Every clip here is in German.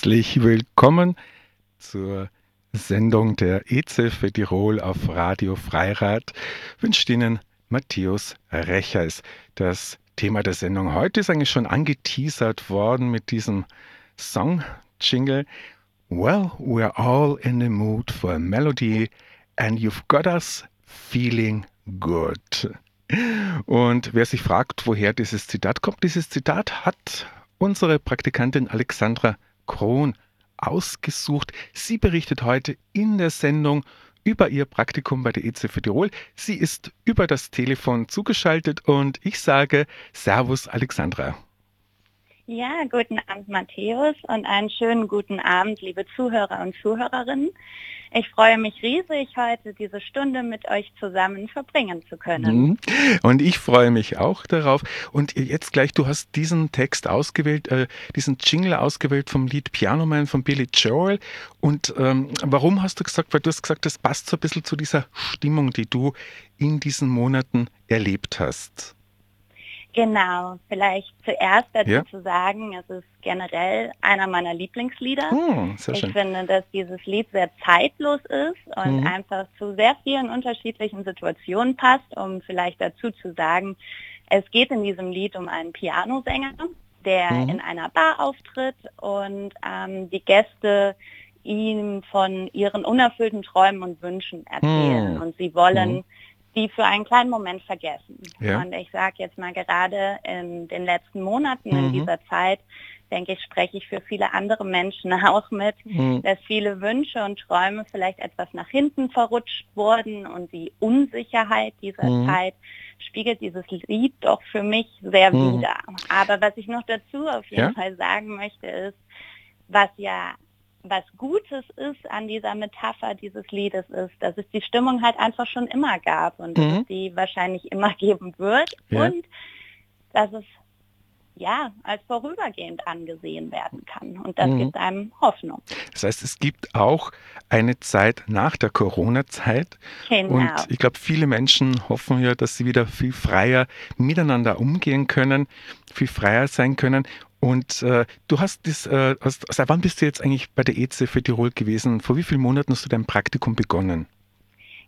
Herzlich willkommen zur Sendung der EZ für Tirol auf Radio Freirad. Wünscht Ihnen Matthäus Rechers. Das Thema der Sendung heute ist eigentlich schon angeteasert worden mit diesem Song-Jingle. Well, we're all in the mood for a melody and you've got us feeling good. Und wer sich fragt, woher dieses Zitat kommt, dieses Zitat hat unsere Praktikantin Alexandra Krohn ausgesucht. Sie berichtet heute in der Sendung über ihr Praktikum bei der EZF Tirol. Sie ist über das Telefon zugeschaltet und ich sage Servus Alexandra. Ja, guten Abend Matthäus und einen schönen guten Abend, liebe Zuhörer und Zuhörerinnen. Ich freue mich riesig, heute diese Stunde mit euch zusammen verbringen zu können. Mhm. Und ich freue mich auch darauf. Und jetzt gleich, du hast diesen Text ausgewählt, äh, diesen Jingle ausgewählt vom Lied Piano Man von Billy Joel. Und ähm, warum hast du gesagt, weil du hast gesagt, das passt so ein bisschen zu dieser Stimmung, die du in diesen Monaten erlebt hast. Genau, vielleicht zuerst dazu ja. zu sagen, es ist generell einer meiner Lieblingslieder. Hm, ich schön. finde, dass dieses Lied sehr zeitlos ist und mhm. einfach zu sehr vielen unterschiedlichen Situationen passt, um vielleicht dazu zu sagen, es geht in diesem Lied um einen Pianosänger, der mhm. in einer Bar auftritt und ähm, die Gäste ihm von ihren unerfüllten Träumen und Wünschen erzählen. Mhm. Und sie wollen mhm die für einen kleinen Moment vergessen. Ja. Und ich sage jetzt mal gerade in den letzten Monaten, mhm. in dieser Zeit, denke ich, spreche ich für viele andere Menschen auch mit, mhm. dass viele Wünsche und Träume vielleicht etwas nach hinten verrutscht wurden und die Unsicherheit dieser mhm. Zeit spiegelt dieses Lied doch für mich sehr mhm. wider. Aber was ich noch dazu auf jeden ja? Fall sagen möchte, ist, was ja was Gutes ist an dieser Metapher dieses Liedes ist, dass es die Stimmung halt einfach schon immer gab und mhm. dass es die wahrscheinlich immer geben wird ja. und dass es ja als vorübergehend angesehen werden kann. Und das mhm. gibt einem Hoffnung. Das heißt, es gibt auch eine Zeit nach der Corona-Zeit. Genau. Und ich glaube, viele Menschen hoffen ja, dass sie wieder viel freier miteinander umgehen können, viel freier sein können. Und äh, du hast das, äh, hast, seit wann bist du jetzt eigentlich bei der EZ für Tirol gewesen? Vor wie vielen Monaten hast du dein Praktikum begonnen?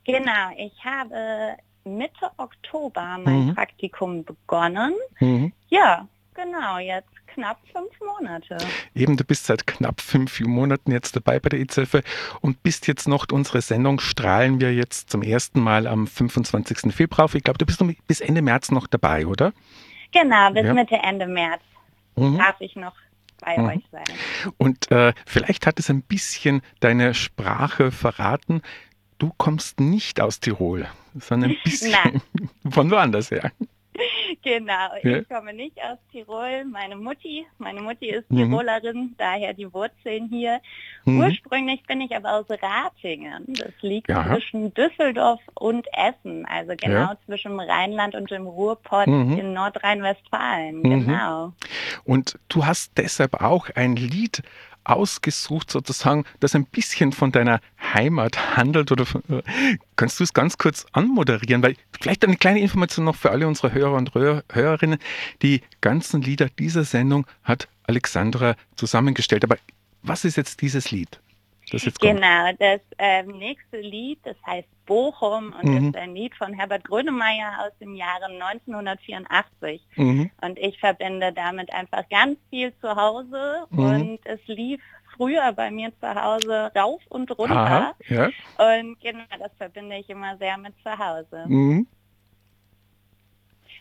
Genau, ich habe Mitte Oktober mein mhm. Praktikum begonnen. Mhm. Ja, genau, jetzt knapp fünf Monate. Eben, du bist seit knapp fünf Monaten jetzt dabei bei der EZF und bist jetzt noch, unsere Sendung strahlen wir jetzt zum ersten Mal am 25. Februar Ich glaube, du bist bis Ende März noch dabei, oder? Genau, bis ja. Mitte, Ende März mhm. darf ich noch bei mhm. euch sein. Und äh, vielleicht hat es ein bisschen deine Sprache verraten. Du kommst nicht aus Tirol, sondern ein bisschen von woanders her. Genau, ja. ich komme nicht aus Tirol. Meine Mutti, meine Mutti ist mhm. Tirolerin, daher die Wurzeln hier. Mhm. Ursprünglich bin ich aber aus Ratingen. Das liegt ja. zwischen Düsseldorf und Essen, also genau ja. zwischen Rheinland und dem Ruhrpott mhm. in Nordrhein-Westfalen. Mhm. Genau. Und du hast deshalb auch ein Lied ausgesucht, sozusagen, das ein bisschen von deiner Heimat handelt? Oder von, äh, kannst du es ganz kurz anmoderieren? Weil vielleicht eine kleine Information noch für alle unsere Hörer und Hörerinnen. Die ganzen Lieder dieser Sendung hat Alexandra zusammengestellt. Aber was ist jetzt dieses Lied? Das jetzt genau, das äh, nächste Lied, das heißt Bochum und mhm. ist ein Lied von Herbert Grönemeyer aus dem Jahre 1984. Mhm. Und ich verbinde damit einfach ganz viel zu Hause mhm. und es lief früher bei mir zu Hause rauf und runter. Aha, ja. Und genau, das verbinde ich immer sehr mit zu Hause. Mhm.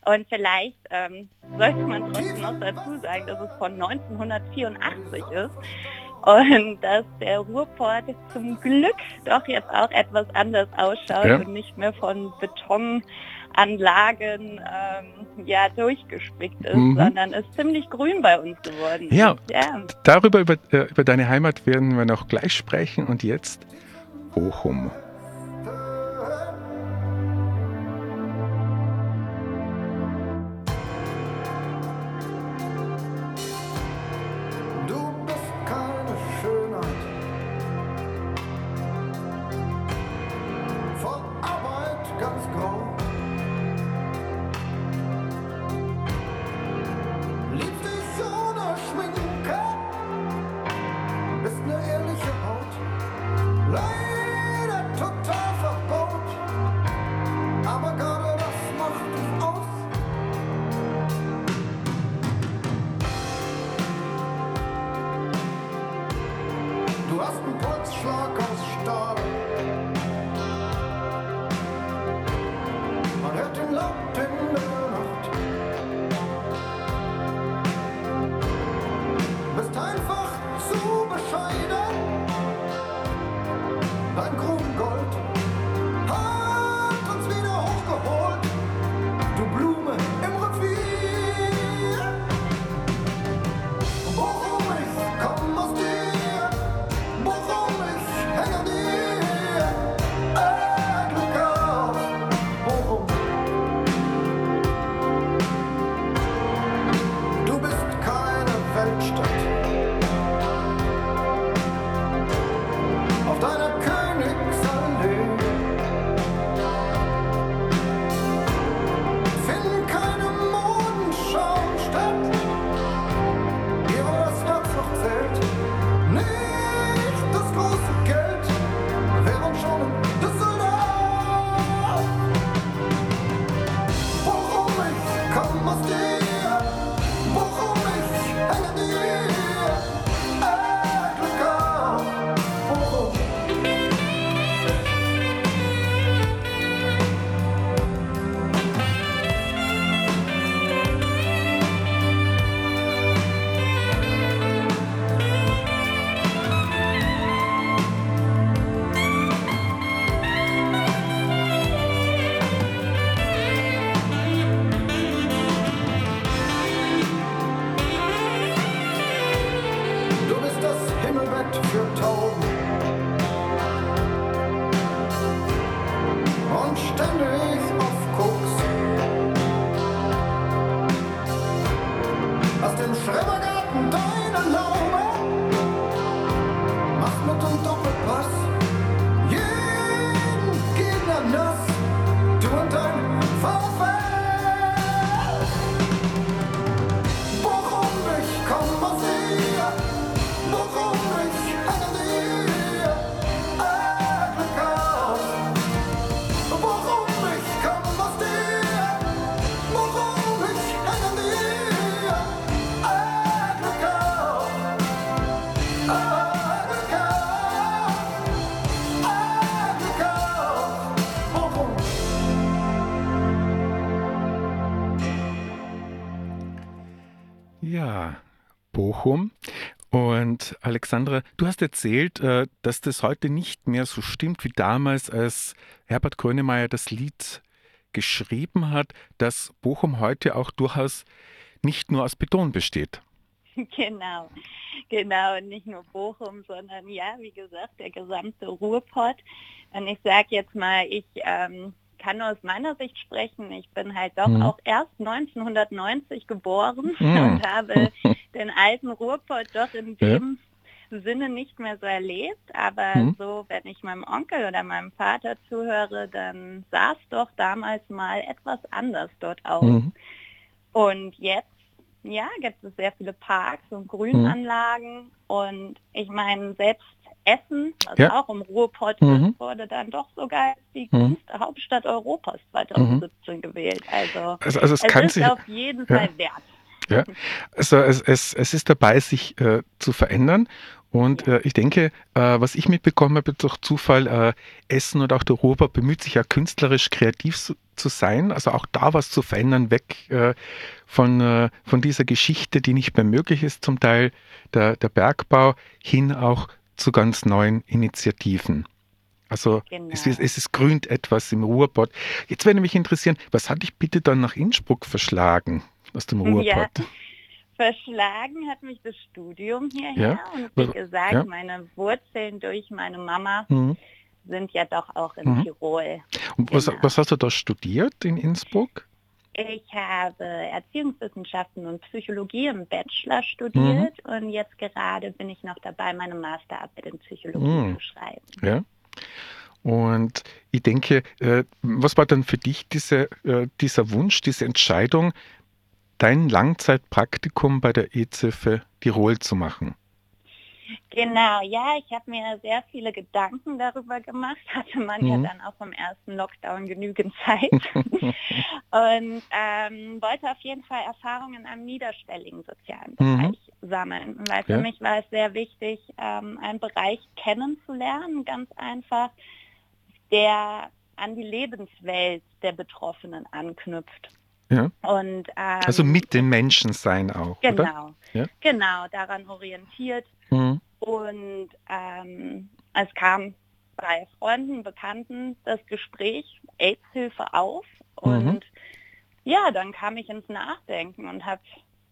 Und vielleicht ähm, sollte man trotzdem noch dazu sagen, dass es von 1984 ist und dass der Ruhrport zum Glück doch jetzt auch etwas anders ausschaut ja. und nicht mehr von Betonanlagen ähm, ja durchgespickt ist, mhm. sondern ist ziemlich grün bei uns geworden. Ja, ja. darüber über, äh, über deine Heimat werden wir noch gleich sprechen und jetzt Bochum. Bochum. Alexandra, du hast erzählt, äh, dass das heute nicht mehr so stimmt wie damals, als Herbert Grönemeyer das Lied geschrieben hat, dass Bochum heute auch durchaus nicht nur aus Beton besteht. Genau, genau, nicht nur Bochum, sondern ja, wie gesagt, der gesamte Ruhrpott. Und ich sage jetzt mal, ich ähm, kann nur aus meiner Sicht sprechen. Ich bin halt doch mhm. auch erst 1990 geboren mhm. und habe den alten Ruhrpott doch in dem. Sinne nicht mehr so erlebt. Aber mhm. so, wenn ich meinem Onkel oder meinem Vater zuhöre, dann sah es doch damals mal etwas anders dort aus. Mhm. Und jetzt ja, gibt es sehr viele Parks und Grünanlagen. Mhm. Und ich meine, selbst Essen, was ja. auch im Ruhrpott mhm. ist, wurde dann doch sogar die mhm. größte Hauptstadt Europas 2017 mhm. gewählt. Also, also, also es, es ist sich, auf jeden ja. Fall wert. Ja, also es, es, es ist dabei, sich äh, zu verändern. Und äh, ich denke, äh, was ich mitbekommen habe durch Zufall, äh, Essen und auch der Ruhrpott bemüht sich ja künstlerisch kreativ zu, zu, sein, also auch da was zu verändern, weg äh, von, äh, von dieser Geschichte, die nicht mehr möglich ist, zum Teil der, der Bergbau, hin auch zu ganz neuen Initiativen. Also genau. es, ist, es ist grünt etwas im Ruhrpott. Jetzt würde mich interessieren, was hat dich bitte dann nach Innsbruck verschlagen aus dem Ruhrpott? Ja. Verschlagen hat mich das Studium hierher ja. und wie gesagt, ja. meine Wurzeln durch meine Mama mhm. sind ja doch auch in mhm. Tirol. Und genau. was, was hast du da studiert in Innsbruck? Ich habe Erziehungswissenschaften und Psychologie im Bachelor studiert mhm. und jetzt gerade bin ich noch dabei, meine Masterarbeit in Psychologie mhm. zu schreiben. Ja. Und ich denke, äh, was war dann für dich diese, äh, dieser Wunsch, diese Entscheidung, dein Langzeitpraktikum bei der EZF Tirol zu machen? Genau, ja, ich habe mir sehr viele Gedanken darüber gemacht, hatte man mhm. ja dann auch vom ersten Lockdown genügend Zeit und ähm, wollte auf jeden Fall Erfahrungen am niederschwelligen sozialen mhm. Bereich mhm. sammeln, weil für ja. mich war es sehr wichtig, ähm, einen Bereich kennenzulernen, ganz einfach, der an die Lebenswelt der Betroffenen anknüpft. Ja. Und, ähm, also mit den Menschen sein auch. Genau, ja? genau, daran orientiert. Mhm. Und ähm, es kam bei Freunden, Bekannten das Gespräch AIDS-Hilfe auf. Und mhm. ja, dann kam ich ins Nachdenken und habe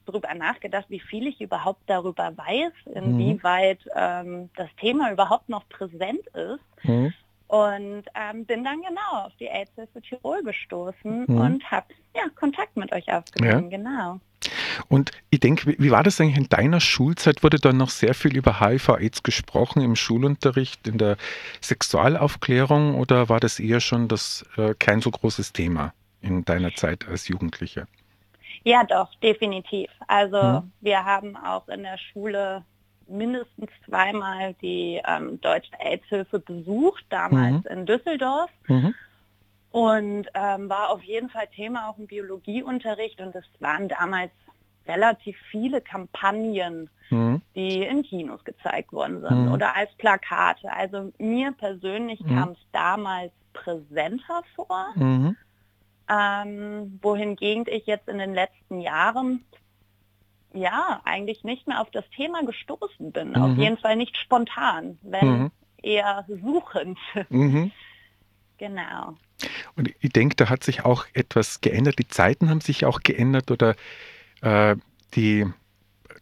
darüber nachgedacht, wie viel ich überhaupt darüber weiß, inwieweit mhm. ähm, das Thema überhaupt noch präsent ist. Mhm. Und ähm, bin dann genau auf die AIDS-Hilfe Tirol gestoßen mhm. und habe ja, Kontakt mit euch aufgenommen, ja. genau. Und ich denke, wie war das eigentlich in deiner Schulzeit? Wurde dann noch sehr viel über HIV-AIDS gesprochen im Schulunterricht, in der Sexualaufklärung oder war das eher schon das äh, kein so großes Thema in deiner Zeit als Jugendliche? Ja, doch, definitiv. Also hm. wir haben auch in der Schule mindestens zweimal die ähm, Deutsche AIDS-Hilfe besucht, damals mhm. in Düsseldorf. Mhm. Und ähm, war auf jeden Fall Thema auch im Biologieunterricht und es waren damals relativ viele Kampagnen, mhm. die in Kinos gezeigt worden sind mhm. oder als Plakate. Also mir persönlich mhm. kam es damals präsenter vor, mhm. ähm, wohingegen ich jetzt in den letzten Jahren ja eigentlich nicht mehr auf das Thema gestoßen bin. Auf mhm. jeden Fall nicht spontan, wenn mhm. eher suchend. Genau. Und ich denke, da hat sich auch etwas geändert. Die Zeiten haben sich auch geändert oder äh, die,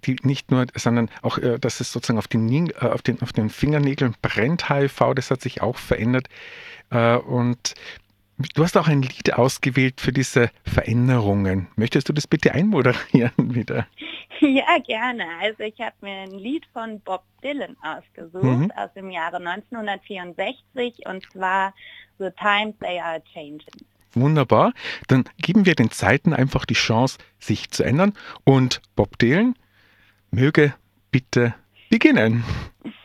die nicht nur, sondern auch, äh, dass es sozusagen auf den, äh, auf, den, auf den Fingernägeln brennt HIV, das hat sich auch verändert. Äh, und Du hast auch ein Lied ausgewählt für diese Veränderungen. Möchtest du das bitte einmoderieren wieder? Ja, gerne. Also ich habe mir ein Lied von Bob Dylan ausgesucht mhm. aus dem Jahre 1964 und zwar The Times They Are Changing. Wunderbar. Dann geben wir den Zeiten einfach die Chance, sich zu ändern. Und Bob Dylan möge bitte beginnen.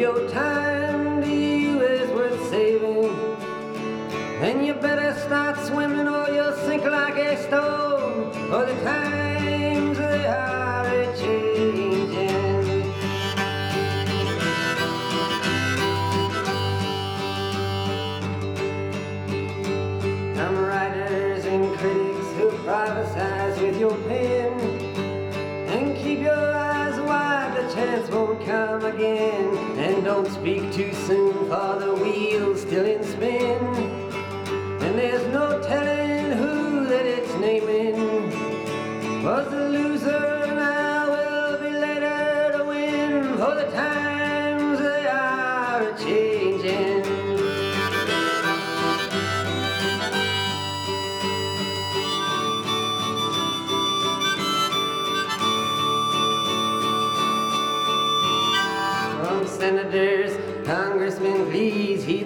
your time to you is worth saving, then you better start swimming or you'll sink like a stone. For the times they are a changing. Some writers and critics who prophesize with your pen and keep your eyes wide, the chance won't come again. Speak too soon, for the wheel's still in spin. And there's no telling who that it's naming was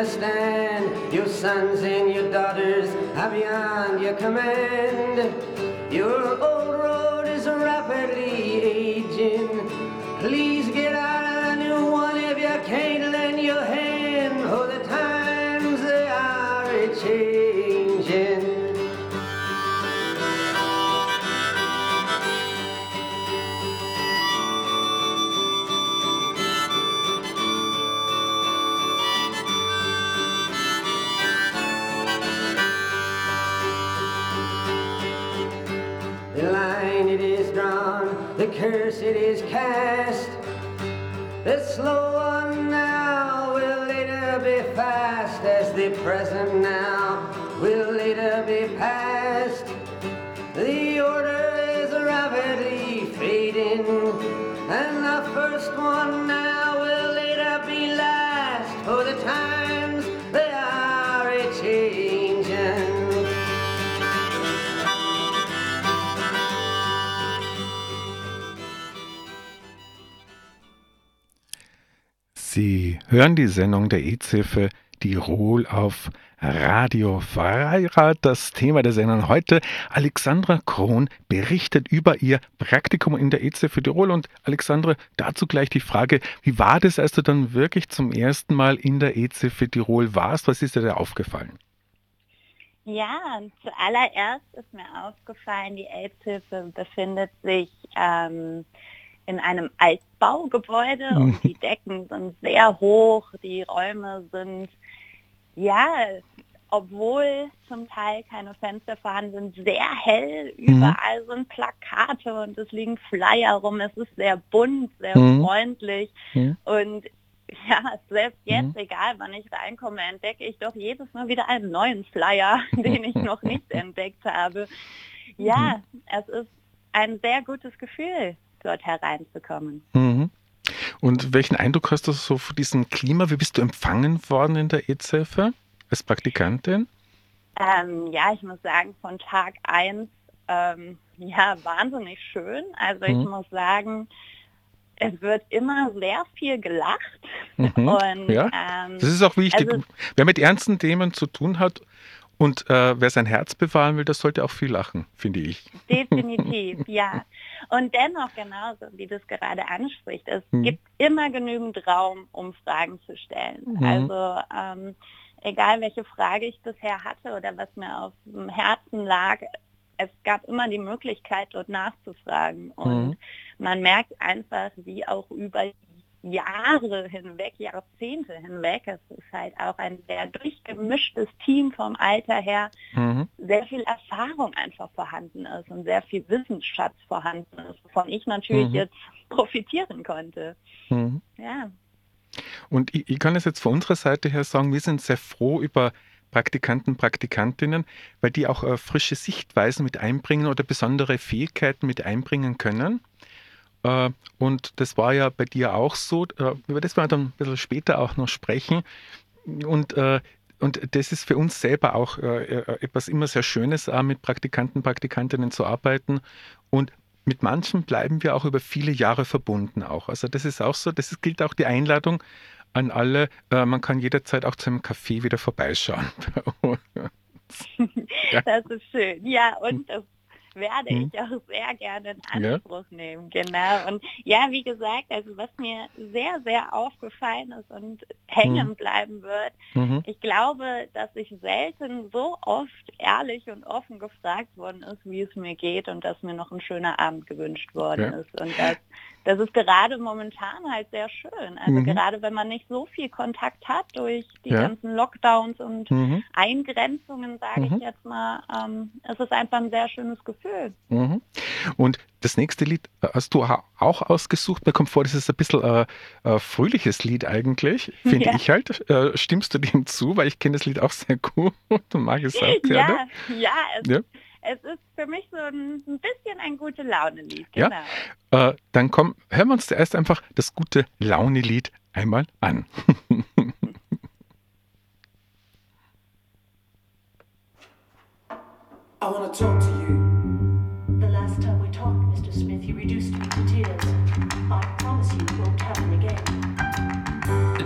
Understand. Your sons and your daughters are beyond your command. Your old road is rapidly aging. Please cast. The slow one now will later be fast, as the present now will later be past. The order is rapidly fading, and the first one now hören die Sendung der EZ-Hilfe Tirol auf Radio Freirad. Das Thema der Sendung heute. Alexandra Krohn berichtet über ihr Praktikum in der EZ Tirol. Und Alexandra, dazu gleich die Frage, wie war das, als du dann wirklich zum ersten Mal in der EZ Tirol warst? Was ist dir da aufgefallen? Ja, zuallererst ist mir aufgefallen, die AIDS-Hilfe befindet sich ähm, in einem Altbaugebäude mhm. und die Decken sind sehr hoch, die Räume sind, ja, obwohl zum Teil keine Fenster vorhanden sind, sehr hell. Mhm. Überall sind Plakate und es liegen Flyer rum. Es ist sehr bunt, sehr mhm. freundlich mhm. und ja, selbst jetzt, mhm. egal wann ich reinkomme, entdecke ich doch jedes Mal wieder einen neuen Flyer, den ich noch nicht entdeckt habe. Ja, mhm. es ist ein sehr gutes Gefühl, dort hereinzukommen. Mhm. Und welchen Eindruck hast du so von diesem Klima? Wie bist du empfangen worden in der EZ-Hilfe als Praktikantin? Ähm, ja, ich muss sagen, von Tag 1, ähm, ja, wahnsinnig schön. Also mhm. ich muss sagen, es wird immer sehr viel gelacht. Mhm, und, ja. Ähm, das ist auch wichtig. Also, wer mit ernsten Themen zu tun hat und äh, wer sein Herz bewahren will, das sollte auch viel lachen, finde ich. Definitiv, ja. Und dennoch genauso, wie du es gerade ansprichst, es mhm. gibt immer genügend Raum, um Fragen zu stellen. Mhm. Also ähm, egal welche Frage ich bisher hatte oder was mir auf dem Herzen lag, es gab immer die Möglichkeit, dort nachzufragen. Und mhm. man merkt einfach, wie auch über Jahre hinweg, Jahrzehnte hinweg, es ist halt auch ein sehr durchgemischtes Team vom Alter her, mhm. sehr viel Erfahrung einfach vorhanden ist und sehr viel Wissensschatz vorhanden ist, wovon ich natürlich mhm. jetzt profitieren konnte. Mhm. Ja. Und ich, ich, kann es jetzt von unserer Seite her sagen, wir sind sehr froh über Praktikanten, Praktikantinnen, weil die auch äh, frische Sichtweisen mit einbringen oder besondere Fähigkeiten mit einbringen können. Äh, und das war ja bei dir auch so, äh, über das werden wir dann ein bisschen später auch noch sprechen. Und, äh, und das ist für uns selber auch etwas immer sehr Schönes, mit Praktikanten, Praktikantinnen zu arbeiten. Und mit manchen bleiben wir auch über viele Jahre verbunden auch. Also das ist auch so, das gilt auch die Einladung an alle, man kann jederzeit auch zu einem Café wieder vorbeischauen. ja. Das ist schön. Ja, und das werde mhm. ich auch sehr gerne in Anspruch ja. nehmen. Genau. Und ja, wie gesagt, also was mir sehr, sehr aufgefallen ist und hängen mhm. bleiben wird, mhm. ich glaube, dass ich selten so oft ehrlich und offen gefragt worden ist, wie es mir geht und dass mir noch ein schöner Abend gewünscht worden ja. ist. Und das das ist gerade momentan halt sehr schön. Also mhm. gerade wenn man nicht so viel Kontakt hat durch die ja. ganzen Lockdowns und mhm. Eingrenzungen, sage mhm. ich jetzt mal, ähm, es ist einfach ein sehr schönes Gefühl. Mhm. Und das nächste Lied hast du auch ausgesucht. Mir kommt vor, das ist ein bisschen ein äh, äh, fröhliches Lied eigentlich, finde ja. ich halt. Äh, stimmst du dem zu? Weil ich kenne das Lied auch sehr gut und mag es auch gerne. Ja, ja, es, ja es ist für mich so ein, ein bisschen ein gute Laune-Lied. Genau. Ja? Äh, dann komm, hören wir uns zuerst einfach das gute Laune-Lied einmal an. I want to talk to you. The last time we talked, Mr. Smith, you reduced me to tears. I promise you it won't happen again.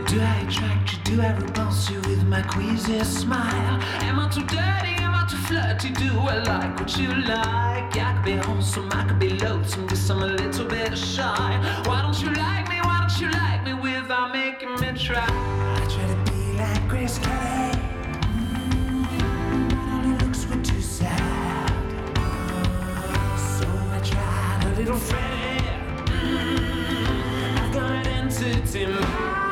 Do I attract you? Do I repulse you with my queasy smile? Am I too dirty? Too flirty, do I like what you like? I could be wholesome, I could be loathsome, guess I'm a little bit shy. Why don't you like me? Why don't you like me without making me try? I try to be like Grace Kelly. Mm, a little Freddie. Mm, I've got an entity.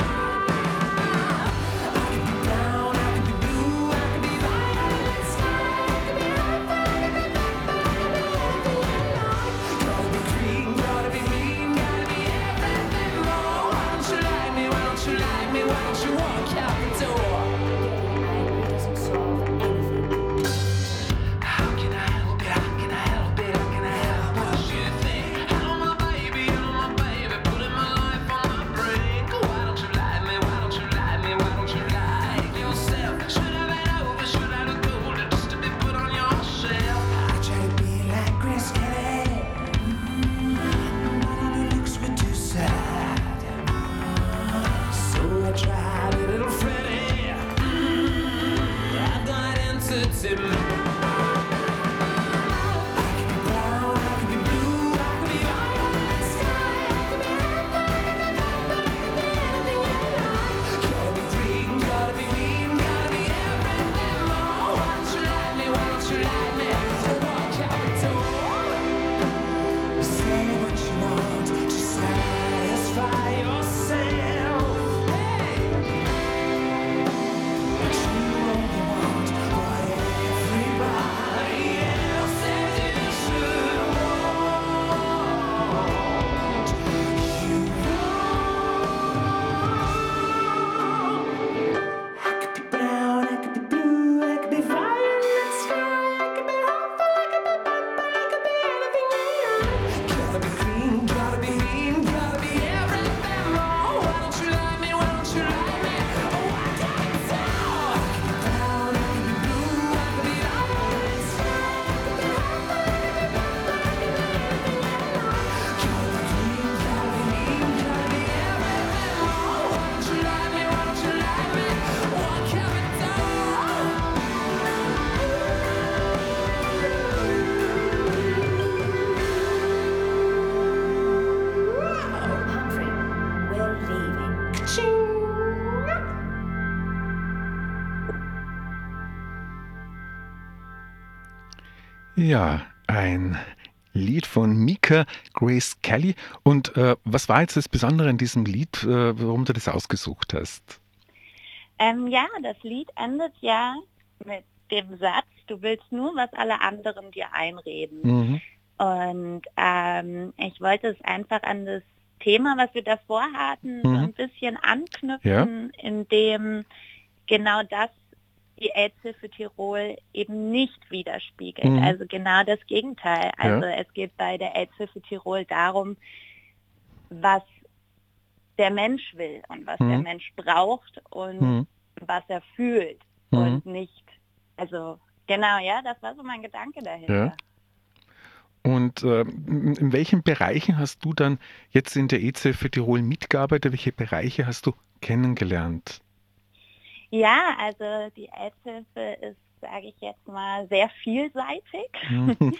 Ja, ein Lied von Mika Grace Kelly. Und äh, was war jetzt das Besondere in diesem Lied, äh, warum du das ausgesucht hast? Ähm, ja, das Lied endet ja mit dem Satz, du willst nur, was alle anderen dir einreden. Mhm. Und ähm, ich wollte es einfach an das Thema, was wir davor hatten, mhm. so ein bisschen anknüpfen, ja. indem genau das die AIDS-Hilfe Tirol eben nicht widerspiegelt. Mhm. Also genau das Gegenteil. Also ja. es geht bei der AIDS-Hilfe Tirol darum, was der Mensch will und was mhm. der Mensch braucht und mhm. was er fühlt mhm. und nicht, also genau, ja, das war so mein Gedanke dahinter. Ja. Und äh, in welchen Bereichen hast du dann jetzt in der EZ für Tirol mitgearbeitet? Welche Bereiche hast du kennengelernt? Ja, also die AIDS-Hilfe ist, sage ich jetzt mal, sehr vielseitig.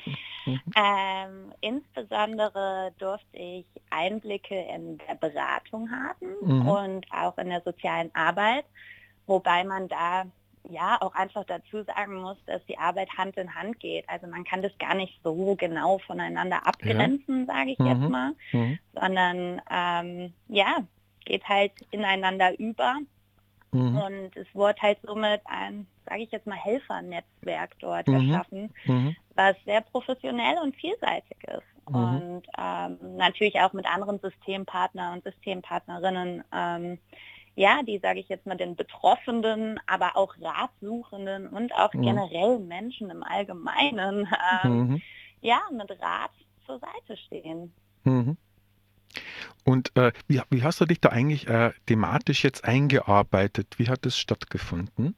ähm, insbesondere durfte ich Einblicke in der Beratung haben mhm. und auch in der sozialen Arbeit, wobei man da ja auch einfach dazu sagen muss, dass die Arbeit Hand in Hand geht. Also man kann das gar nicht so genau voneinander abgrenzen, ja. sage ich mhm. jetzt mal, mhm. sondern ähm, ja, geht halt ineinander über. Mhm. Und es wurde halt somit ein, sage ich jetzt mal, Helfernetzwerk dort mhm. erschaffen, mhm. was sehr professionell und vielseitig ist. Mhm. Und ähm, natürlich auch mit anderen Systempartnern und Systempartnerinnen ähm, ja, die, sage ich jetzt mal, den Betroffenen, aber auch Ratsuchenden und auch mhm. generell Menschen im Allgemeinen, ähm, mhm. ja, mit Rat zur Seite stehen. Und äh, wie, wie, hast du dich da eigentlich äh, thematisch jetzt eingearbeitet? Wie hat es stattgefunden?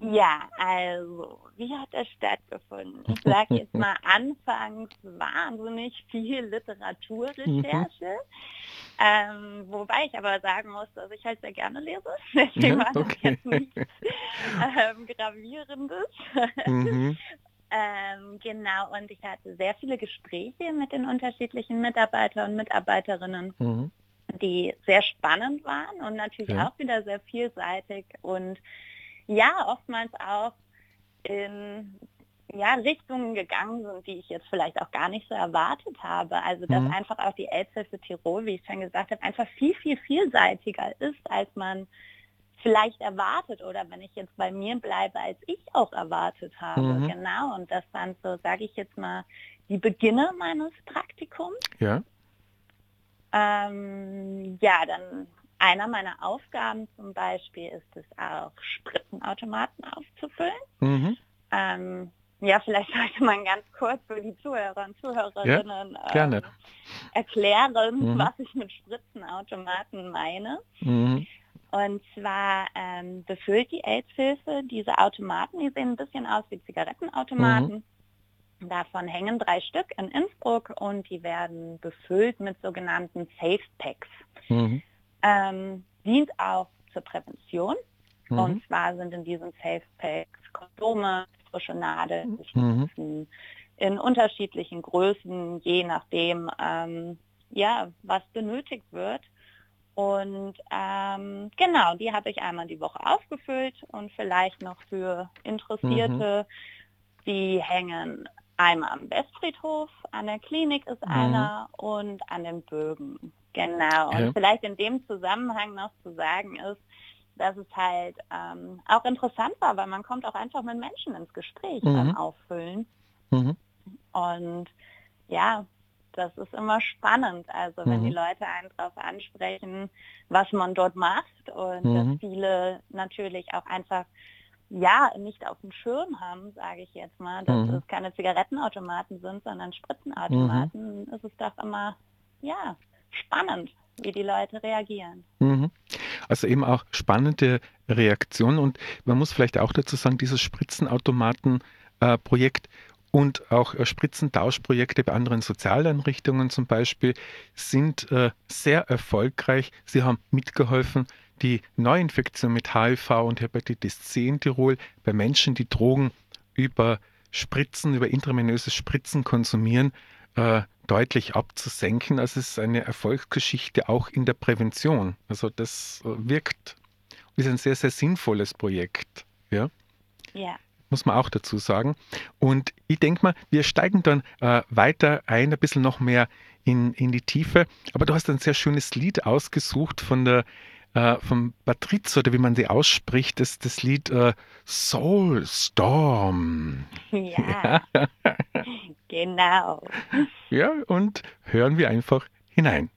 Ja, also, wie hat das stattgefunden? Ich sage jetzt mal anfangs wahnsinnig viel Literaturrecherche, mhm. ähm, wobei ich aber sagen muss, dass ich halt sehr gerne lese. Deswegen ja, war das jetzt nichts ähm, Gravierendes. Mhm. ähm, genau, und ich hatte sehr viele Gespräche mit den unterschiedlichen Mitarbeitern und Mitarbeiterinnen. Mhm die sehr spannend waren und natürlich ja. auch wieder sehr vielseitig und ja, oftmals auch in ja, Richtungen gegangen sind, die ich jetzt vielleicht auch gar nicht so erwartet habe. Also dass mhm. einfach auch die Elbhilfe Tirol, wie ich schon gesagt habe, einfach viel, viel vielseitiger ist, als man vielleicht erwartet oder wenn ich jetzt bei mir bleibe, als ich auch erwartet habe. Mhm. Genau. Und das waren so, sage ich jetzt mal, die Beginne meines Praktikums. Ja. Ähm, ja, dann einer meiner Aufgaben zum Beispiel ist es auch, Spritzenautomaten aufzufüllen. Mhm. Ähm, ja, vielleicht sollte man ganz kurz für die Zuhörer und Zuhörerinnen ja, ähm, erklären, mhm. was ich mit Spritzenautomaten meine. Mhm. Und zwar ähm, befüllt die AIDS-Hilfe diese Automaten, die sehen ein bisschen aus wie Zigarettenautomaten. Mhm. Davon hängen drei Stück in Innsbruck und die werden befüllt mit sogenannten Safe Packs. Mhm ähm, dient auch zur Prävention. Mhm. Und zwar sind in diesen Safe Packs Kondome, frische Nadeln, mhm. in unterschiedlichen Größen, je nachdem, ähm, ja, was benötigt wird. Und ähm, genau, die habe ich einmal die Woche aufgefüllt und vielleicht noch für Interessierte, mhm. die hängen einmal am Westfriedhof, an der Klinik ist mhm. einer und an den Bögen. Genau. Und ja. vielleicht in dem Zusammenhang noch zu sagen ist, dass es halt ähm, auch interessant war, weil man kommt auch einfach mit Menschen ins Gespräch mhm. beim Auffüllen. Mhm. Und ja, das ist immer spannend. Also wenn mhm. die Leute einen darauf ansprechen, was man dort macht und dass mhm. viele natürlich auch einfach ja nicht auf dem Schirm haben, sage ich jetzt mal, dass mhm. es keine Zigarettenautomaten sind, sondern Spritzenautomaten, ist es doch immer ja spannend, wie die Leute reagieren. Mhm. Also eben auch spannende Reaktionen und man muss vielleicht auch dazu sagen, dieses Spritzenautomaten-Projekt und auch äh, Spritzentauschprojekte bei anderen Sozialeinrichtungen zum Beispiel sind äh, sehr erfolgreich. Sie haben mitgeholfen, die Neuinfektion mit HIV und Hepatitis C in Tirol bei Menschen, die Drogen über Spritzen, über intravenöses Spritzen konsumieren, äh, deutlich abzusenken. Also es ist eine Erfolgsgeschichte auch in der Prävention. Also das äh, wirkt, ist ein sehr, sehr sinnvolles Projekt. Ja. Ja. Muss man auch dazu sagen. Und ich denke mal, wir steigen dann äh, weiter ein, ein bisschen noch mehr in, in die Tiefe. Aber du hast ein sehr schönes Lied ausgesucht von der äh, von Patrizio, oder wie man sie ausspricht, das, das Lied äh, Soul Storm. Ja, genau. Ja, und hören wir einfach hinein.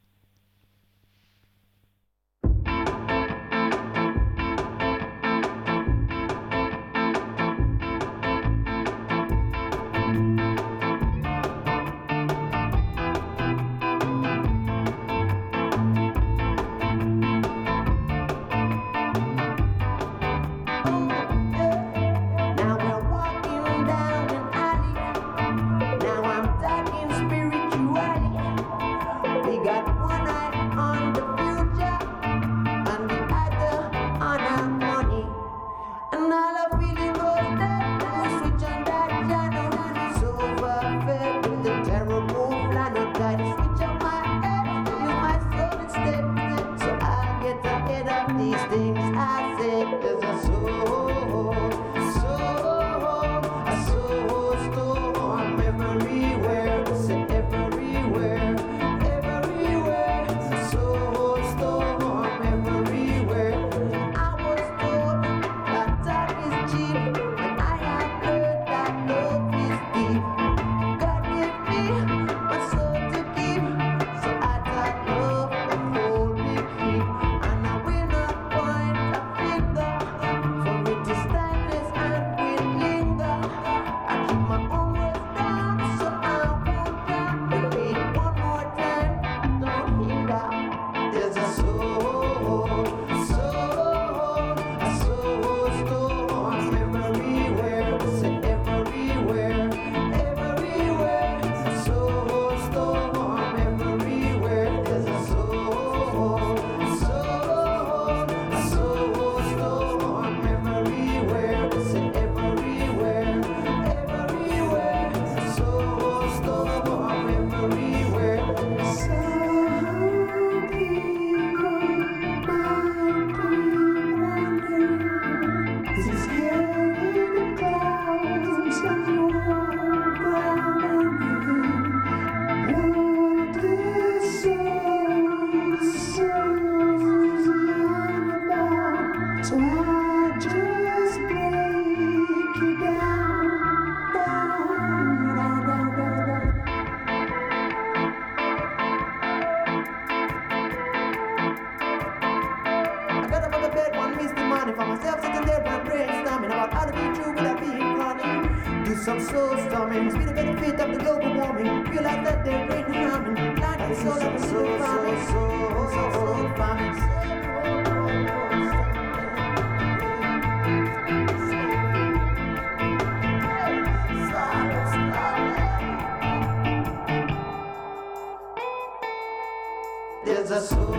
There's a soul.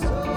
soul.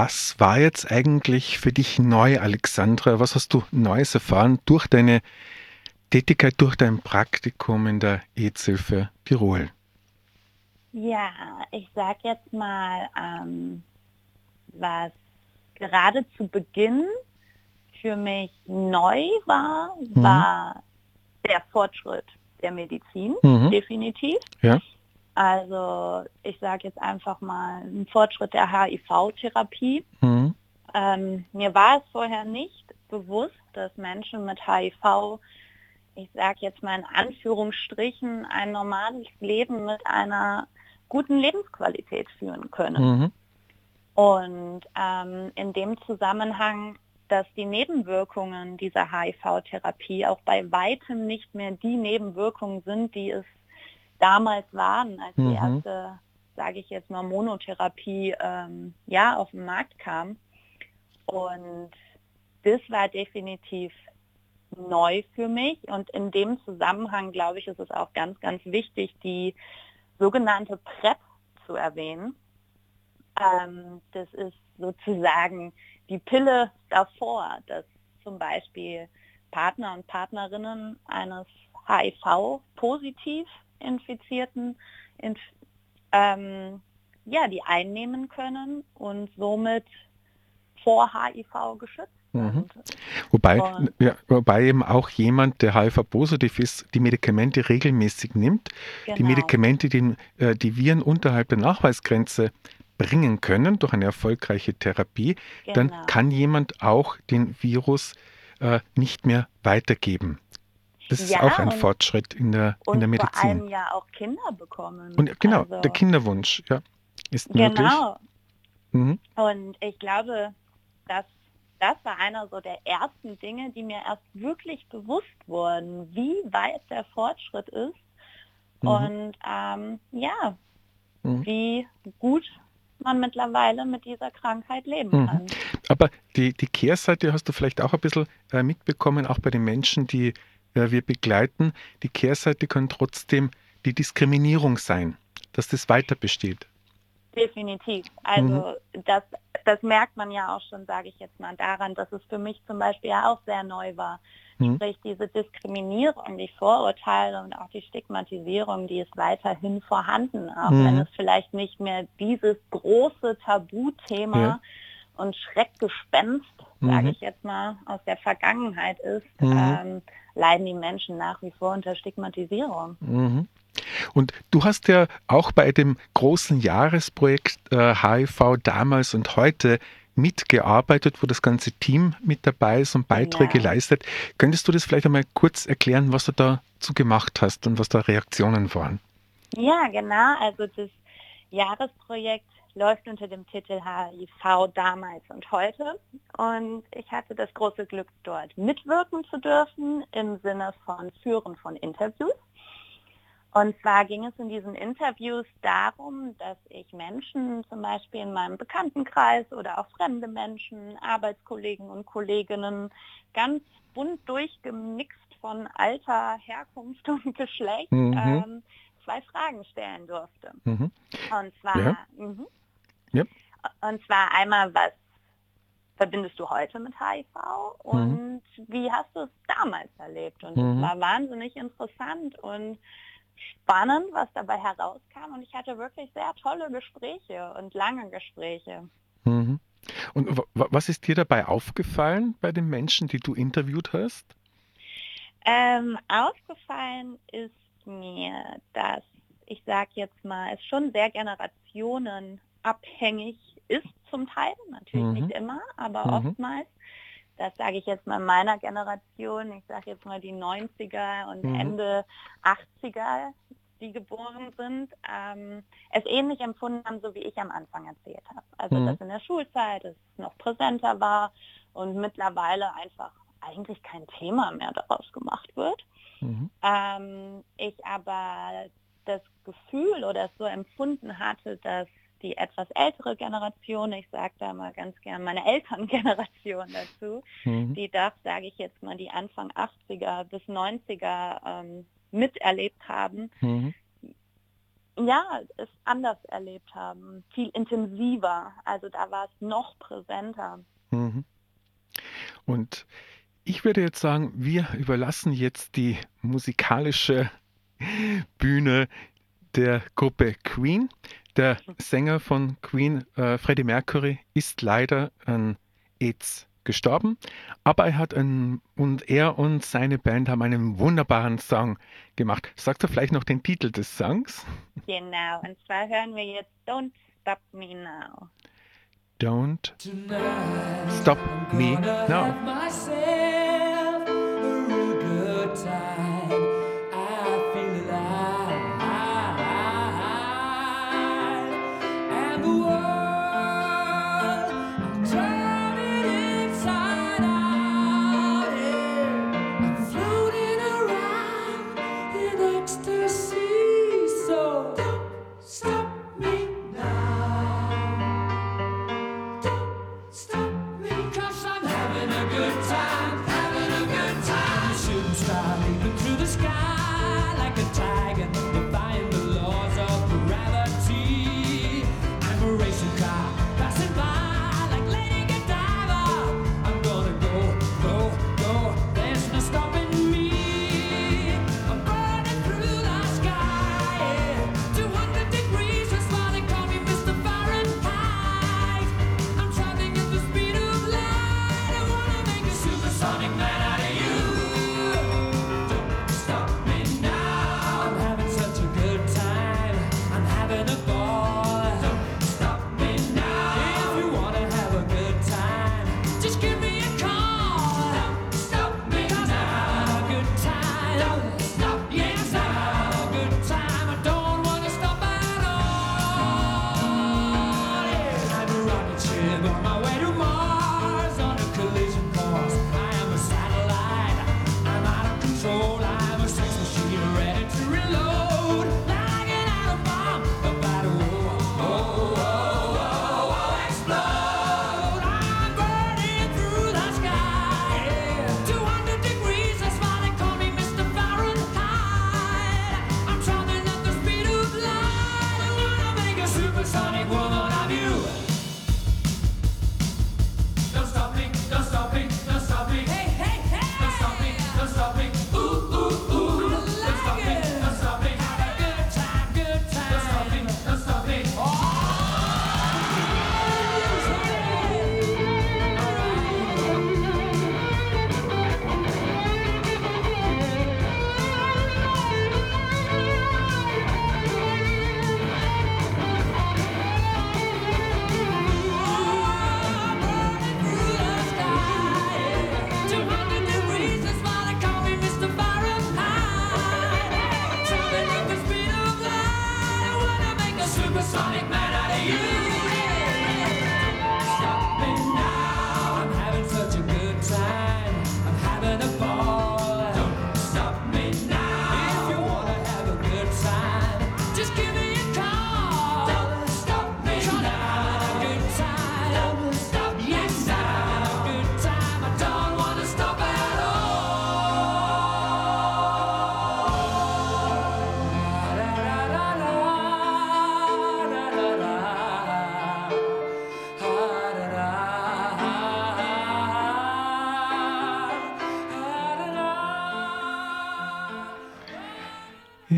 Was war jetzt eigentlich für dich neu, Alexandra? Was hast du Neues erfahren durch deine Tätigkeit, durch dein Praktikum in der EZ-Hilfe Tirol? Ja, ich sage jetzt mal, ähm, was gerade zu Beginn für mich neu war, mhm. war der Fortschritt der Medizin, mhm. definitiv. Ja. Also ich sage jetzt einfach mal ein Fortschritt der HIV-Therapie. Mhm. Ähm, mir war es vorher nicht bewusst, dass Menschen mit HIV, ich sage jetzt mal in Anführungsstrichen, ein normales Leben mit einer guten Lebensqualität führen können. Mhm. Und ähm, in dem Zusammenhang, dass die Nebenwirkungen dieser HIV-Therapie auch bei weitem nicht mehr die Nebenwirkungen sind, die es damals waren, als mhm. die erste, sage ich jetzt mal, Monotherapie ähm, ja auf den Markt kam. Und das war definitiv neu für mich. Und in dem Zusammenhang, glaube ich, ist es auch ganz, ganz wichtig, die sogenannte PrEP zu erwähnen. Ähm, das ist sozusagen die Pille davor, dass zum Beispiel Partner und Partnerinnen eines HIV-positiv Infizierten inf ähm, ja, die einnehmen können und somit vor HIV geschützt Mhm. Wobei, ja, wobei eben auch jemand, der HIV-positiv ist, die Medikamente regelmäßig nimmt. Genau. Die Medikamente, die äh, die Viren unterhalb der Nachweisgrenze bringen können durch eine erfolgreiche Therapie, genau. dann kann jemand auch den Virus äh, nicht mehr weitergeben. Das ist ja, auch ein und, Fortschritt in der, in der Medizin. Vor allem ja auch Kinder bekommen. Und genau, also, der Kinderwunsch, ja, ist genau. möglich. Genau. Mhm. Und ich glaube, dass das war einer so der ersten Dinge, die mir erst wirklich bewusst wurden, wie weit der Fortschritt ist mhm. und ähm, ja, mhm. wie gut man mittlerweile mit dieser Krankheit leben mhm. kann. Aber die, die Kehrseite hast du vielleicht auch ein bisschen äh, mitbekommen, auch bei den Menschen, die äh, wir begleiten. Die Kehrseite kann trotzdem die Diskriminierung sein, dass das weiter besteht. Definitiv. Also mhm. das, das merkt man ja auch schon, sage ich jetzt mal, daran, dass es für mich zum Beispiel ja auch sehr neu war. Mhm. Sprich, diese Diskriminierung, die Vorurteile und auch die Stigmatisierung, die ist weiterhin vorhanden, auch mhm. wenn es vielleicht nicht mehr dieses große Tabuthema ja. Und Schreckgespenst, sage mhm. ich jetzt mal, aus der Vergangenheit ist, mhm. ähm, leiden die Menschen nach wie vor unter Stigmatisierung. Mhm. Und du hast ja auch bei dem großen Jahresprojekt äh, HIV damals und heute mitgearbeitet, wo das ganze Team mit dabei ist und Beiträge ja. leistet. Könntest du das vielleicht einmal kurz erklären, was du dazu gemacht hast und was da Reaktionen waren? Ja, genau. Also das Jahresprojekt läuft unter dem Titel HIV damals und heute. Und ich hatte das große Glück, dort mitwirken zu dürfen im Sinne von Führen von Interviews. Und zwar ging es in diesen Interviews darum, dass ich Menschen zum Beispiel in meinem Bekanntenkreis oder auch fremde Menschen, Arbeitskollegen und Kolleginnen ganz bunt durchgemixt von Alter, Herkunft und Geschlecht mhm. ähm, zwei Fragen stellen durfte. Mhm. Und zwar, ja. Mhm. Ja. und zwar einmal, was verbindest du heute mit HIV und mhm. wie hast du es damals erlebt? Und es mhm. war wahnsinnig interessant und spannend, was dabei herauskam. Und ich hatte wirklich sehr tolle Gespräche und lange Gespräche. Mhm. Und was ist dir dabei aufgefallen bei den Menschen, die du interviewt hast? Ähm, aufgefallen ist mir, dass ich sage jetzt mal, es schon sehr generationenabhängig ist zum Teil, natürlich mhm. nicht immer, aber mhm. oftmals das sage ich jetzt mal meiner Generation, ich sage jetzt mal die 90er und mhm. Ende 80er, die geboren sind, ähm, es ähnlich empfunden haben, so wie ich am Anfang erzählt habe. Also mhm. dass in der Schulzeit es noch präsenter war und mittlerweile einfach eigentlich kein Thema mehr daraus gemacht wird. Mhm. Ähm, ich aber das Gefühl oder es so empfunden hatte, dass die etwas ältere Generation, ich sage da mal ganz gern meine Elterngeneration dazu, mhm. die das, sage ich jetzt mal, die Anfang 80er bis 90er ähm, miterlebt haben, mhm. ja, es anders erlebt haben, viel intensiver. Also da war es noch präsenter. Mhm. Und ich würde jetzt sagen, wir überlassen jetzt die musikalische Bühne der Gruppe Queen. Der Sänger von Queen, äh, Freddie Mercury, ist leider an AIDS gestorben, aber er hat einen, und er und seine Band haben einen wunderbaren Song gemacht. Sagst du vielleicht noch den Titel des Songs? Genau, und zwar hören wir jetzt Don't Stop Me Now. Don't Stop Me Now.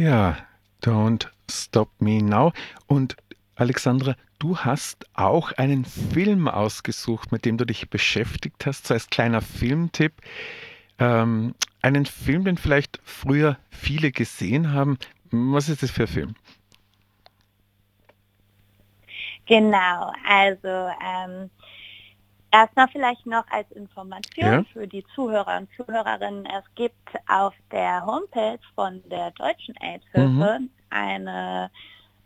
Ja, Don't Stop Me Now. Und Alexandra, du hast auch einen Film ausgesucht, mit dem du dich beschäftigt hast, so als kleiner Filmtipp. Ähm, einen Film, den vielleicht früher viele gesehen haben. Was ist das für ein Film? Genau, also ähm, Erstmal vielleicht noch als Information ja. für die Zuhörer und Zuhörerinnen. Es gibt auf der Homepage von der Deutschen AIDS-Hilfe mhm. eine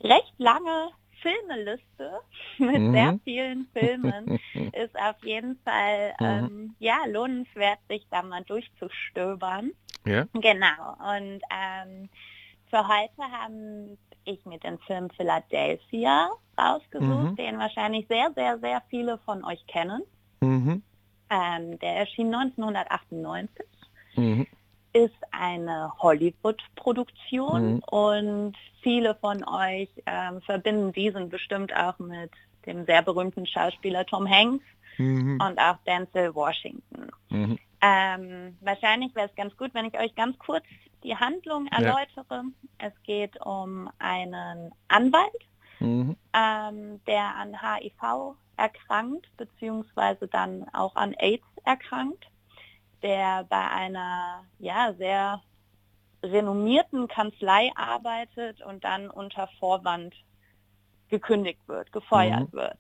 recht lange Filmeliste mit mhm. sehr vielen Filmen. Ist auf jeden Fall mhm. ähm, ja, lohnenswert, sich da mal durchzustöbern. Ja. Genau. Und ähm, für heute haben ich mir den Film Philadelphia rausgesucht, mhm. den wahrscheinlich sehr, sehr, sehr viele von euch kennen. Mhm. Ähm, der erschien 1998. Mhm. Ist eine Hollywood-Produktion mhm. und viele von euch ähm, verbinden diesen bestimmt auch mit dem sehr berühmten Schauspieler Tom Hanks mhm. und auch Denzel Washington. Mhm. Ähm, wahrscheinlich wäre es ganz gut, wenn ich euch ganz kurz die Handlung erläutere. Ja. Es geht um einen Anwalt, mhm. ähm, der an HIV erkrankt, beziehungsweise dann auch an AIDS erkrankt, der bei einer ja, sehr renommierten Kanzlei arbeitet und dann unter Vorwand gekündigt wird, gefeuert mhm. wird.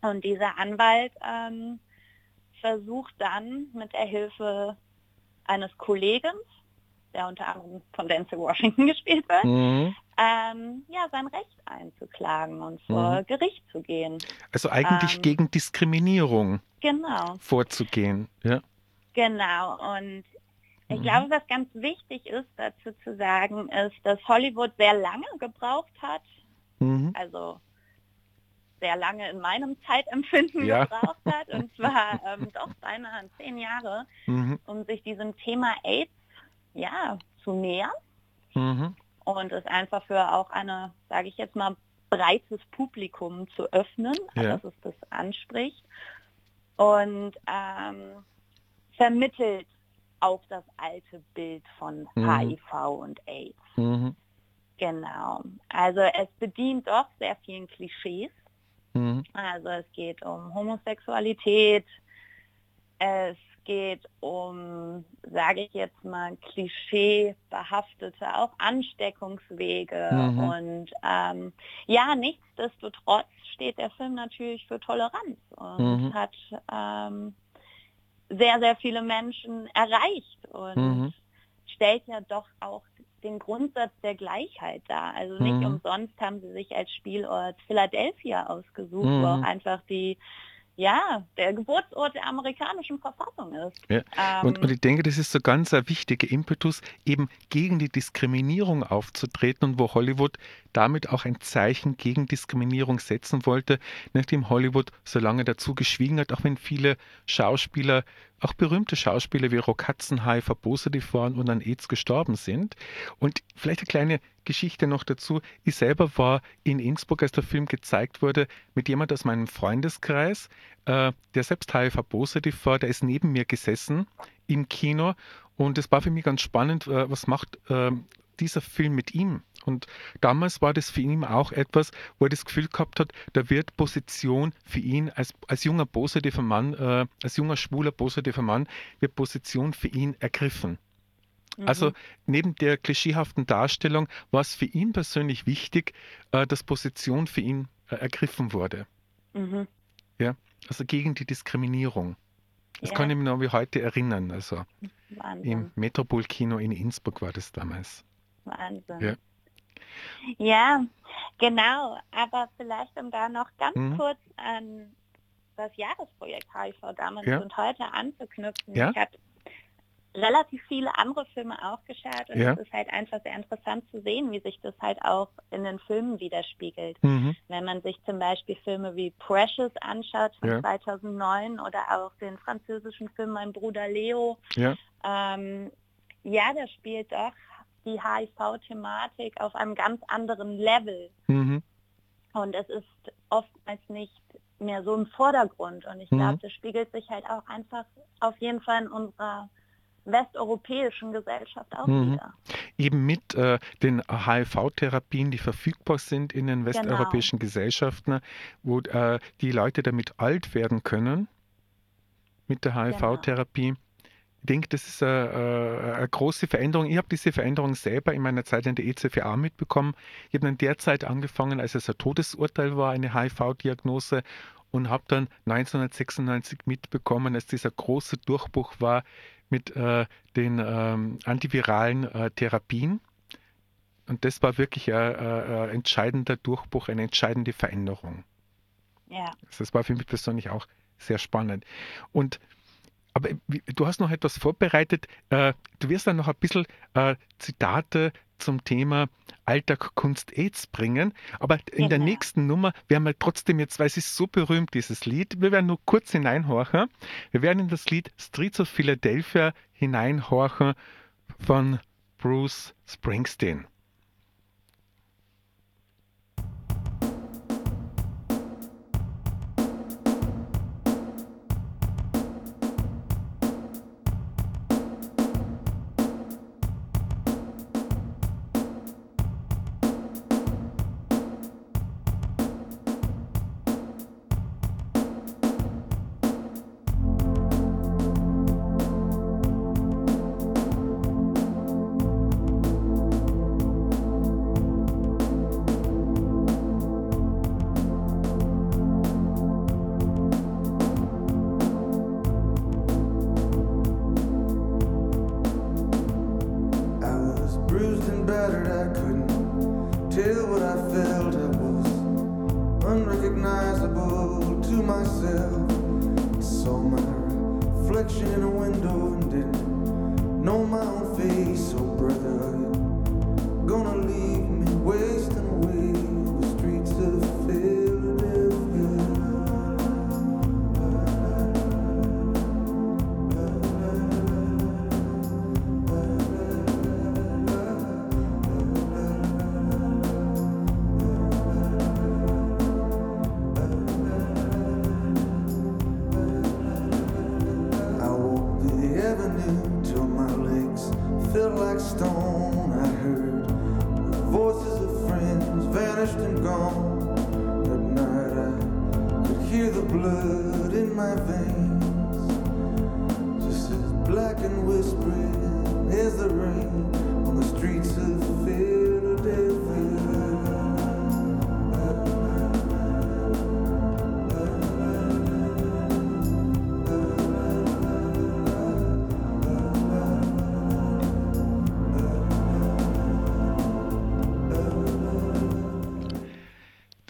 Und dieser Anwalt ähm, versucht dann mit der Hilfe eines Kollegen, der unter anderem von Denzel Washington gespielt wird, mhm. Ähm, ja, sein Recht einzuklagen und vor mhm. Gericht zu gehen. Also eigentlich ähm, gegen Diskriminierung genau. vorzugehen. Ja. Genau. Und ich mhm. glaube, was ganz wichtig ist dazu zu sagen, ist, dass Hollywood sehr lange gebraucht hat. Mhm. Also sehr lange in meinem Zeitempfinden ja. gebraucht hat, und zwar ähm, doch beinahe zehn Jahre, mhm. um sich diesem Thema AIDS ja, zu nähern mhm. Und es einfach für auch eine, sage ich jetzt mal, breites Publikum zu öffnen, ja. dass es das anspricht und ähm, vermittelt auch das alte Bild von mhm. HIV und AIDS. Mhm. Genau. Also es bedient doch sehr vielen Klischees. Mhm. Also es geht um Homosexualität, es geht um, sage ich jetzt mal, klischeebehaftete auch Ansteckungswege. Mhm. Und ähm, ja, nichtsdestotrotz steht der Film natürlich für Toleranz und mhm. hat ähm, sehr, sehr viele Menschen erreicht und mhm. stellt ja doch auch den Grundsatz der Gleichheit dar. Also nicht mhm. umsonst haben sie sich als Spielort Philadelphia ausgesucht, mhm. wo auch einfach die ja, der Geburtsort der amerikanischen Verfassung ist. Ja. Ähm, und, und, ich denke, das ist so ganz ein wichtiger Impetus, eben gegen die Diskriminierung aufzutreten und wo Hollywood damit auch ein Zeichen gegen Diskriminierung setzen wollte, nachdem Hollywood so lange dazu geschwiegen hat, auch wenn viele Schauspieler auch berühmte Schauspieler wie Rock Hudson-Haifer positiv waren und an AIDS gestorben sind. Und vielleicht eine kleine Geschichte noch dazu. Ich selber war in Innsbruck, als der Film gezeigt wurde, mit jemand aus meinem Freundeskreis, äh, der selbst HIV-positiv war, der ist neben mir gesessen im Kino und es war für mich ganz spannend, äh, was macht äh, dieser Film mit ihm? Und damals war das für ihn auch etwas, wo er das Gefühl gehabt hat, da wird Position für ihn als, als junger positiver Mann, äh, als junger schwuler positiver Mann, wird Position für ihn ergriffen. Mhm. Also neben der klischeehaften Darstellung war es für ihn persönlich wichtig, äh, dass Position für ihn äh, ergriffen wurde. Mhm. Ja, also gegen die Diskriminierung. Das ja. kann ich mich noch wie heute erinnern. Also Wahnsinn. im Metropolkino in Innsbruck war das damals. Wahnsinn. Ja. Ja, genau. Aber vielleicht, um da noch ganz mhm. kurz an das Jahresprojekt HIV damals ja. und heute anzuknüpfen. Ja. Ich habe relativ viele andere Filme auch geschaut und ja. es ist halt einfach sehr interessant zu sehen, wie sich das halt auch in den Filmen widerspiegelt. Mhm. Wenn man sich zum Beispiel Filme wie Precious anschaut von ja. 2009 oder auch den französischen Film Mein Bruder Leo, ja, ähm, ja der spielt doch die HIV-Thematik auf einem ganz anderen Level. Mhm. Und es ist oftmals nicht mehr so im Vordergrund. Und ich mhm. glaube, das spiegelt sich halt auch einfach auf jeden Fall in unserer westeuropäischen Gesellschaft auch mhm. wieder. Eben mit äh, den HIV-Therapien, die verfügbar sind in den genau. westeuropäischen genau. Gesellschaften, wo äh, die Leute damit alt werden können mit der HIV-Therapie. Genau. Ich denke, das ist eine, äh, eine große Veränderung. Ich habe diese Veränderung selber in meiner Zeit in der ECVA mitbekommen. Ich habe dann derzeit angefangen, als es ein Todesurteil war, eine HIV-Diagnose und habe dann 1996 mitbekommen, als dieser große Durchbruch war mit äh, den ähm, antiviralen äh, Therapien. Und das war wirklich ein, ein, entscheidender Durchbruch, eine entscheidende Veränderung. Ja. Das war für mich persönlich auch sehr spannend. Und aber du hast noch etwas vorbereitet. Äh, du wirst dann noch ein bisschen äh, Zitate zum Thema Alltag, Kunst, AIDS bringen. Aber in genau. der nächsten Nummer werden wir trotzdem jetzt, weil es ist so berühmt, dieses Lied, wir werden nur kurz hineinhorchen. Wir werden in das Lied Streets of Philadelphia hineinhorchen von Bruce Springsteen. tell what I felt. I was unrecognizable to myself. I saw my reflection in a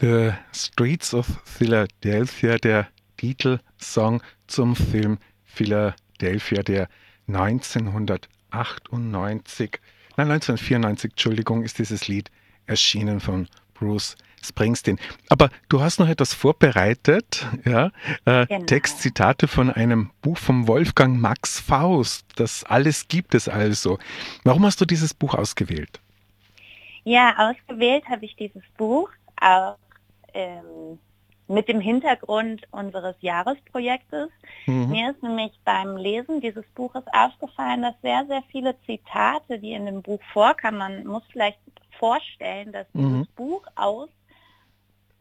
The Streets of Philadelphia, der Titelsong zum Film Philadelphia, der 1998, nein 1994, Entschuldigung, ist dieses Lied erschienen von Bruce Springsteen. Aber du hast noch etwas vorbereitet, ja? Äh, genau. Textzitate von einem Buch von Wolfgang Max Faust. Das alles gibt es also. Warum hast du dieses Buch ausgewählt? Ja, ausgewählt habe ich dieses Buch auch ähm, mit dem Hintergrund unseres Jahresprojektes. Mhm. Mir ist nämlich beim Lesen dieses Buches aufgefallen, dass sehr, sehr viele Zitate, die in dem Buch vorkamen, man muss vielleicht vorstellen, dass dieses mhm. Buch aus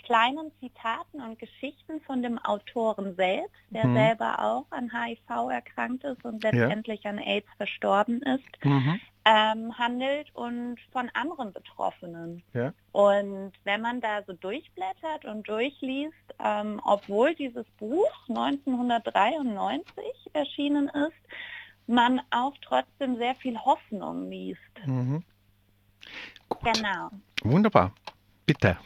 kleinen Zitaten und Geschichten von dem Autoren selbst, der mhm. selber auch an HIV erkrankt ist und letztendlich ja. an AIDS verstorben ist, mhm. ähm, handelt und von anderen Betroffenen. Ja. Und wenn man da so durchblättert und durchliest, ähm, obwohl dieses Buch 1993 erschienen ist, man auch trotzdem sehr viel Hoffnung liest. Mhm. Genau. Wunderbar. Bitte.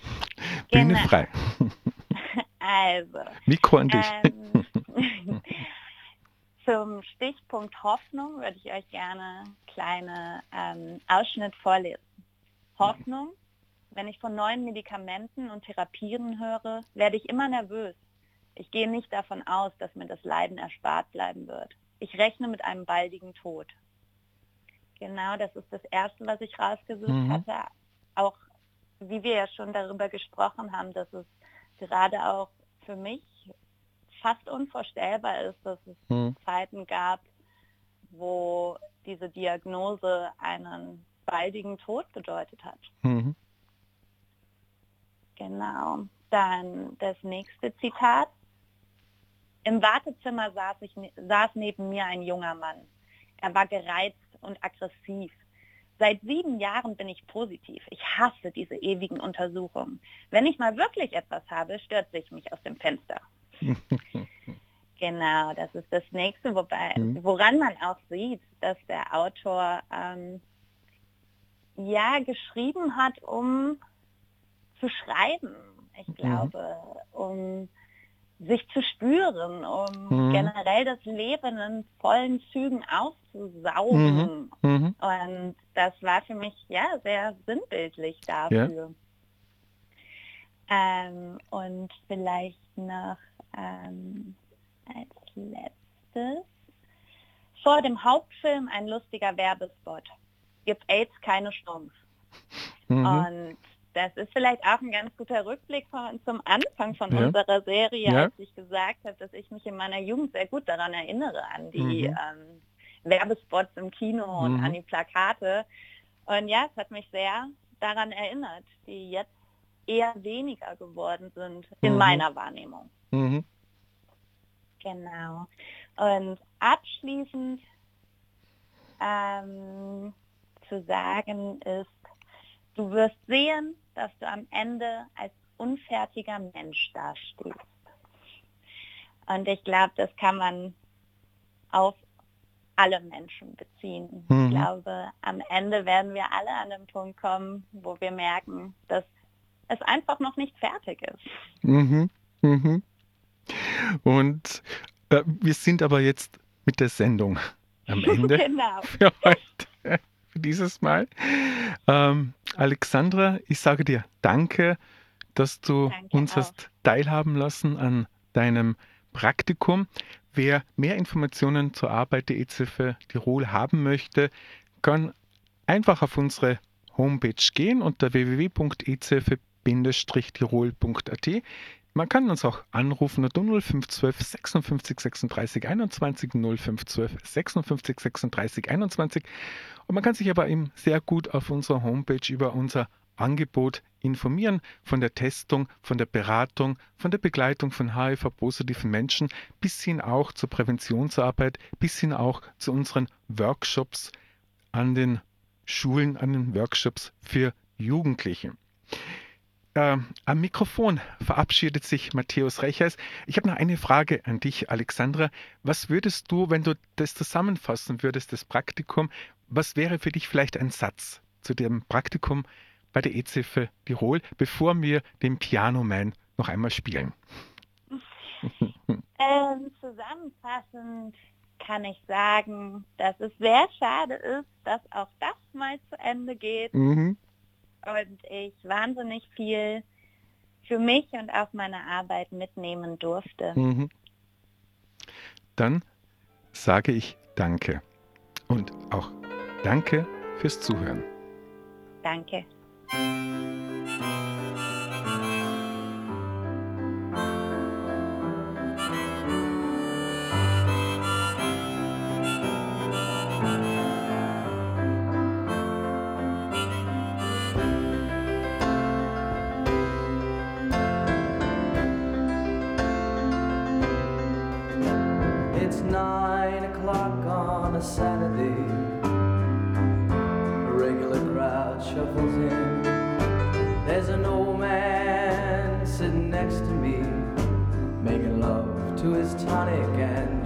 Bühne genau. frei. Also. Mikro an dich. Ähm, zum Stichpunkt Hoffnung würde ich euch gerne einen kleinen ähm, Ausschnitt vorlesen. Hoffnung, wenn ich von neuen Medikamenten und Therapien höre, werde ich immer nervös. Ich gehe nicht davon aus, dass mir das Leiden erspart bleiben wird. Ich rechne mit einem baldigen Tod. Genau, das ist das Erste, was ich rausgesucht mhm. hatte. Auch wie wir ja schon darüber gesprochen haben, dass es gerade auch für mich fast unvorstellbar ist, dass es hm. Zeiten gab, wo diese Diagnose einen baldigen Tod bedeutet hat. Mhm. Genau. Dann das nächste Zitat. Im Wartezimmer saß, ich, saß neben mir ein junger Mann. Er war gereizt und aggressiv. Seit sieben Jahren bin ich positiv. Ich hasse diese ewigen Untersuchungen. Wenn ich mal wirklich etwas habe, stürze ich mich aus dem Fenster. genau, das ist das nächste, wobei, mhm. woran man auch sieht, dass der Autor ähm, ja geschrieben hat, um zu schreiben. Ich mhm. glaube, um sich zu spüren, um mhm. generell das Leben in vollen Zügen auszusaugen. Mhm. Mhm. Und das war für mich ja sehr sinnbildlich dafür. Ja. Ähm, und vielleicht noch ähm, als letztes. Vor dem Hauptfilm ein lustiger Werbespot. Gibt AIDS keine Chance. Mhm. Und das ist vielleicht auch ein ganz guter Rückblick von, zum Anfang von ja. unserer Serie, ja. als ich gesagt habe, dass ich mich in meiner Jugend sehr gut daran erinnere, an die mhm. ähm, Werbespots im Kino mhm. und an die Plakate. Und ja, es hat mich sehr daran erinnert, die jetzt eher weniger geworden sind in mhm. meiner Wahrnehmung. Mhm. Genau. Und abschließend ähm, zu sagen ist, du wirst sehen, dass du am Ende als unfertiger Mensch dastehst. Und ich glaube, das kann man auf alle Menschen beziehen. Mhm. Ich glaube, am Ende werden wir alle an den Punkt kommen, wo wir merken, dass es einfach noch nicht fertig ist. Mhm. Mhm. Und äh, wir sind aber jetzt mit der Sendung am Ende genau. für heute, für dieses Mal. Ähm, Alexandra, ich sage dir danke, dass du danke uns auch. hast teilhaben lassen an deinem Praktikum. Wer mehr Informationen zur Arbeit der EZF Tirol haben möchte, kann einfach auf unsere Homepage gehen unter www.ezf-tirol.at. Man kann uns auch anrufen unter 0512 56 36 21 0512 56 36 21 und man kann sich aber eben sehr gut auf unserer Homepage über unser Angebot informieren von der Testung, von der Beratung, von der Begleitung von HIV-positiven Menschen bis hin auch zur Präventionsarbeit, bis hin auch zu unseren Workshops an den Schulen, an den Workshops für Jugendliche. Äh, am Mikrofon verabschiedet sich Matthäus Rechers. Ich habe noch eine Frage an dich, Alexandra. Was würdest du, wenn du das zusammenfassen würdest, das Praktikum, was wäre für dich vielleicht ein Satz zu dem Praktikum bei der EZF Tirol, bevor wir den Pianoman noch einmal spielen? Ähm, zusammenfassend kann ich sagen, dass es sehr schade ist, dass auch das mal zu Ende geht. Mhm und ich wahnsinnig viel für mich und auch meine Arbeit mitnehmen durfte. Mhm. Dann sage ich Danke und auch Danke fürs Zuhören. Danke. again.